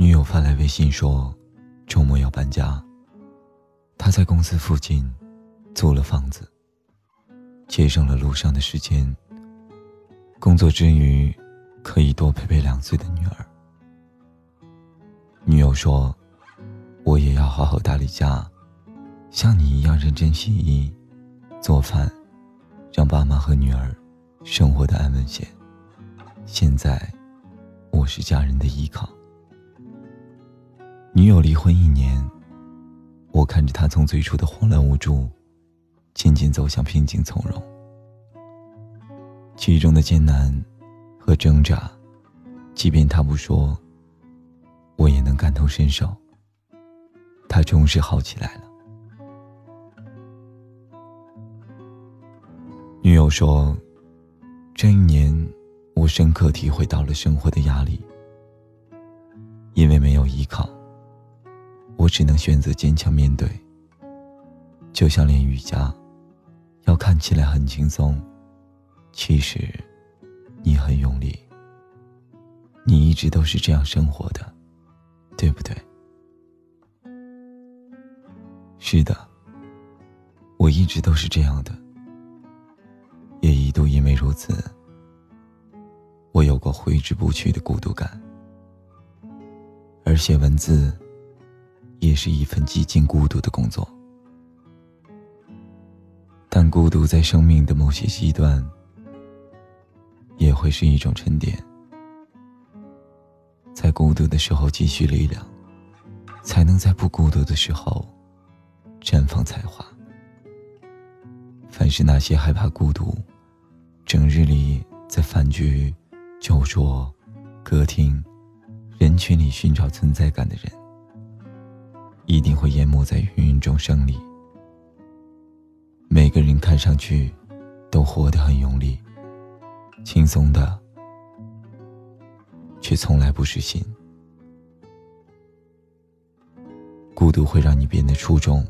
女友发来微信说，周末要搬家。他在公司附近租了房子，节省了路上的时间。工作之余，可以多陪陪两岁的女儿。女友说：“我也要好好打理家，像你一样认真洗衣、做饭，让爸妈和女儿生活的安稳些。现在，我是家人的依靠。”女友离婚一年，我看着她从最初的慌乱无助，渐渐走向平静从容。其中的艰难和挣扎，即便她不说，我也能感同身受。她终是好起来了。女友说：“这一年，我深刻体会到了生活的压力，因为没有依靠。”我只能选择坚强面对。就像练瑜伽，要看起来很轻松，其实你很用力。你一直都是这样生活的，对不对？是的，我一直都是这样的，也一度因为如此，我有过挥之不去的孤独感，而写文字。也是一份极尽孤独的工作，但孤独在生命的某些阶段，也会是一种沉淀。在孤独的时候积蓄力量，才能在不孤独的时候绽放才华。凡是那些害怕孤独，整日里在饭局、酒桌、歌厅、人群里寻找存在感的人。一定会淹没在芸芸众生里。每个人看上去都活得很用力、轻松的，却从来不是心。孤独会让你变得出众，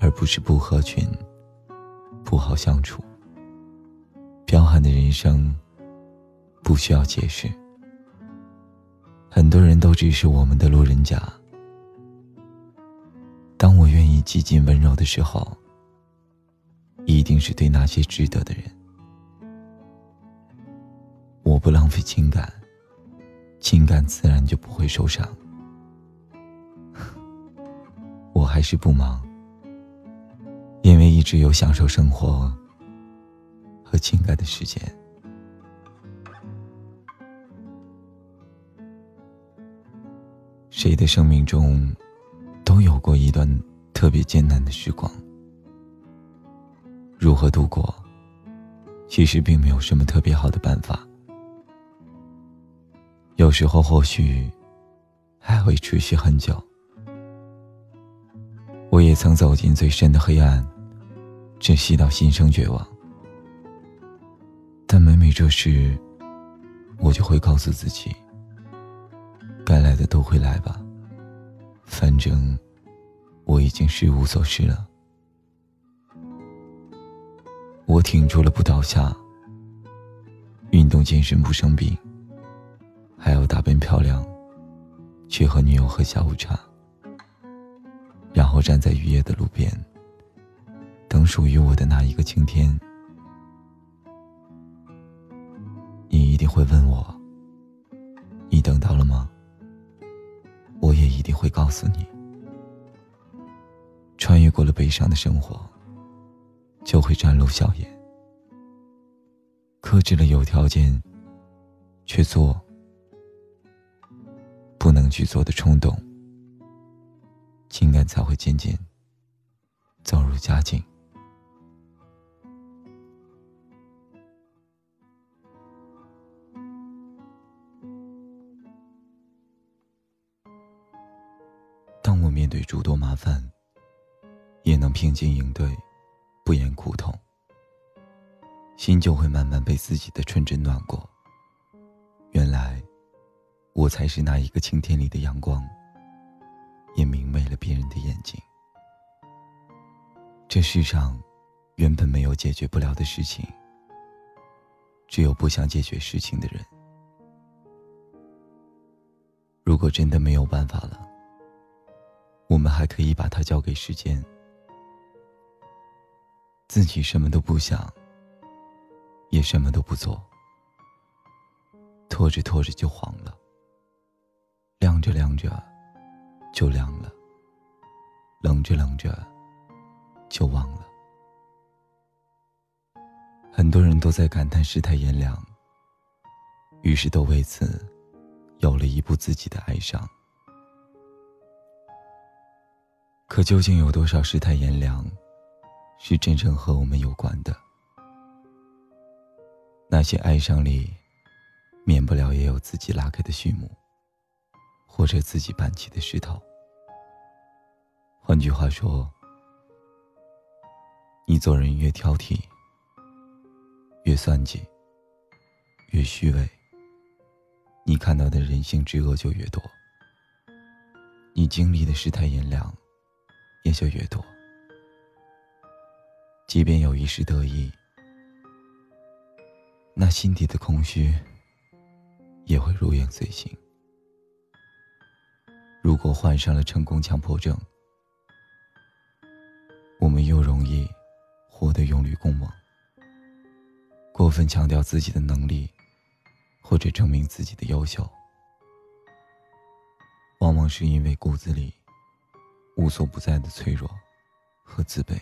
而不是不合群、不好相处。彪悍的人生不需要解释，很多人都只是我们的路人甲。当我愿意极尽温柔的时候，一定是对那些值得的人。我不浪费情感，情感自然就不会受伤。我还是不忙，因为一直有享受生活和情感的时间。谁的生命中？都有过一段特别艰难的时光，如何度过？其实并没有什么特别好的办法。有时候或许还会持续很久。我也曾走进最深的黑暗，窒息到心生绝望。但每每这时，我就会告诉自己：该来的都会来吧，反正。我已经是无所事了。我挺住了不倒下，运动健身不生病，还要打扮漂亮，去和女友喝下午茶，然后站在雨夜的路边，等属于我的那一个晴天。你一定会问悲伤的生活，就会展露笑颜。克制了有条件却做不能去做的冲动，情感才会渐渐走入佳境。当我面对诸多麻烦。也能平静应对，不言苦痛，心就会慢慢被自己的纯真暖过。原来，我才是那一个晴天里的阳光，也明媚了别人的眼睛。这世上，原本没有解决不了的事情，只有不想解决事情的人。如果真的没有办法了，我们还可以把它交给时间，自己什么都不想，也什么都不做，拖着拖着就黄了，晾着晾着就凉了，冷着冷着就忘了。很多人都在感叹世态炎凉，于是都为此有了一部自己的哀伤。可究竟有多少世态炎凉，是真正和我们有关的？那些哀伤里，免不了也有自己拉开的序幕，或者自己搬起的石头。换句话说，你做人越挑剔，越算计，越虚伪，你看到的人性之恶就越多，你经历的世态炎凉。也就越多，即便有一时得意，那心底的空虚也会如影随形。如果患上了成功强迫症，我们又容易活得用驴共往，过分强调自己的能力，或者证明自己的优秀，往往是因为骨子里。无所不在的脆弱和自卑，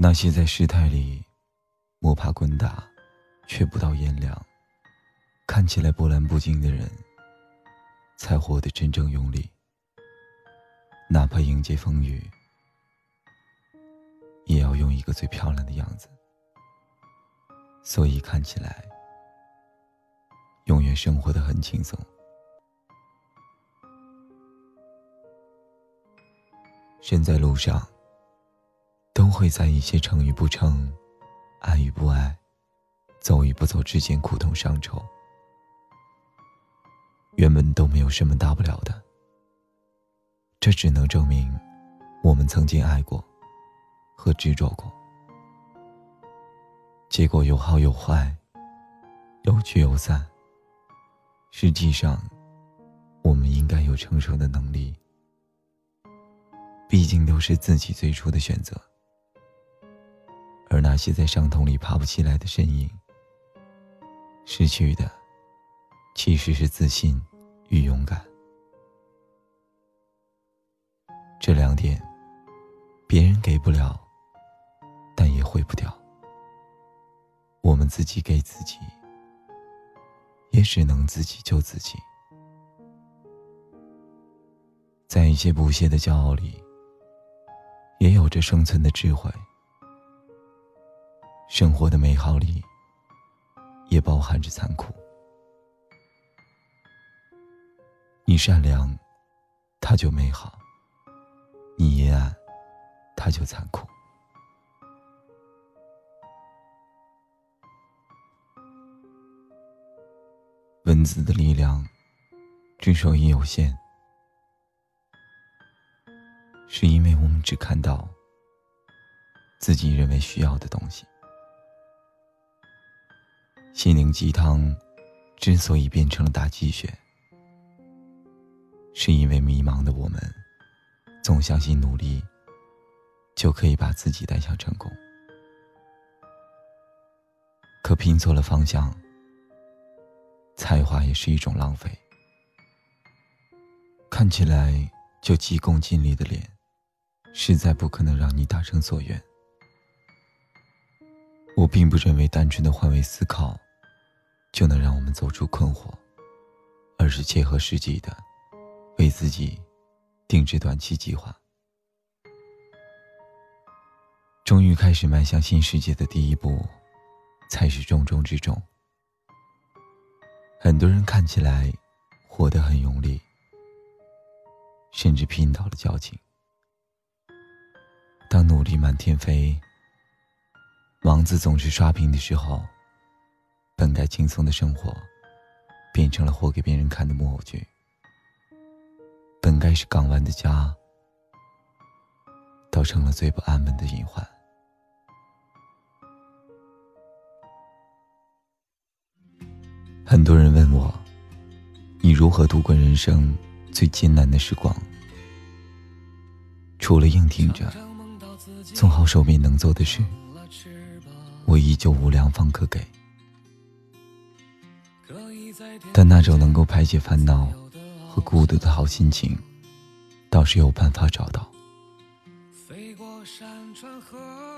那些在事态里摸爬滚打却不到炎凉、看起来波澜不惊的人，才活得真正用力。哪怕迎接风雨，也要用一个最漂亮的样子。所以看起来，永远生活的很轻松。人在路上，都会在一些成与不成、爱与不爱、走与不走之间苦痛伤愁。原本都没有什么大不了的，这只能证明我们曾经爱过和执着过。结果有好有坏，有聚有散。实际上，我们应该有承受的能力。毕竟都是自己最初的选择，些在伤痛里爬不起来的身影，失去的其实是自信与勇敢。这两点，别人给不了，但也毁不掉。我们自己给自己，也只能自己救自己。在一些不屑的骄傲里。也有着生存的智慧，生活的美好里，也包含着残酷。你善良，它就美好；你阴暗，它就残酷。文字的力量，之所以有限。是因为我们只看到自己认为需要的东西。心灵鸡汤之所以变成了打鸡血，是因为迷茫的我们总相信努力就可以把自己带向成功，可拼错了方向，才华也是一种浪费。看起来就急功近利的脸。实在不可能让你达成所愿。我并不认为单纯的换位思考就能让我们走出困惑，而是切合实际的为自己定制短期计划。终于开始迈向新世界的第一步，才是重中之重。很多人看起来活得很用力，甚至拼到了交情。当努力满天飞，王子总是刷屏的时候，本该轻松的生活，变成了活给别人看的木偶剧。本该是港湾的家，倒成了最不安稳的隐患。很多人问我，你如何度过人生最艰难的时光？除了硬挺着，做好手边能做的事，我依旧无良方可给。但那种能够排解烦恼和孤独的好心情，倒是有办法找到。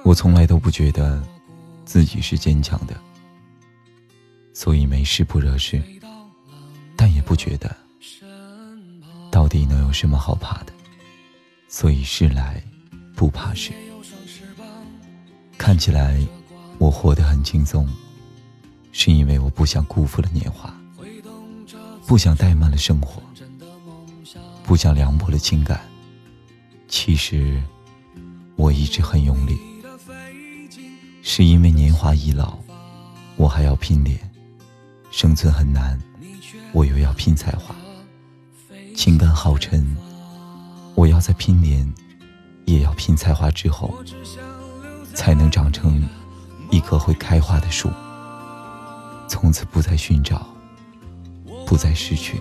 我从来都不觉得自己是坚强的，所以没事不惹事，但也不觉得到底能有什么好怕的，所以事来不怕事。看起来我活得很轻松，是因为我不想辜负了年华，不想怠慢了生活，不想凉薄了情感。其实我一直很用力。是因为年华已老，我还要拼脸，生存很难，我又要拼才华，情感好沉，我要在拼脸，也要拼才华之后，才能长成一棵会开花的树，从此不再寻找，不再失去。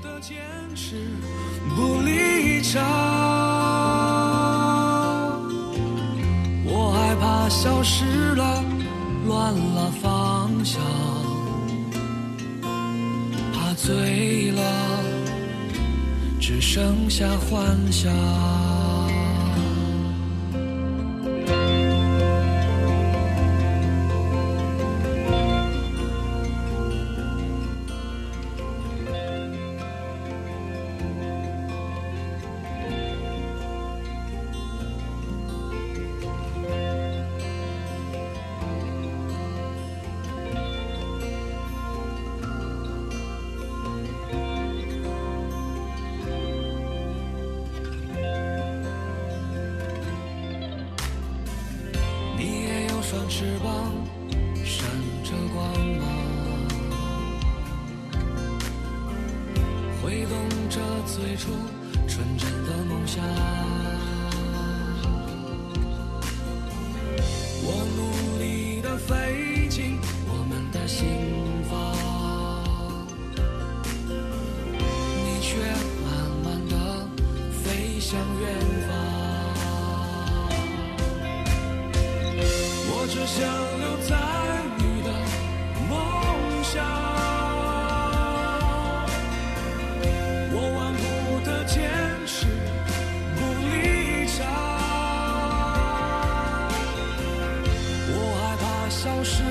不离场我害怕消失了。乱了方向，怕醉了，只剩下幻想。想留在你的梦乡，我顽固的坚持不离场，我害怕消失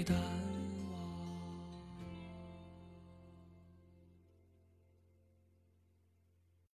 回答。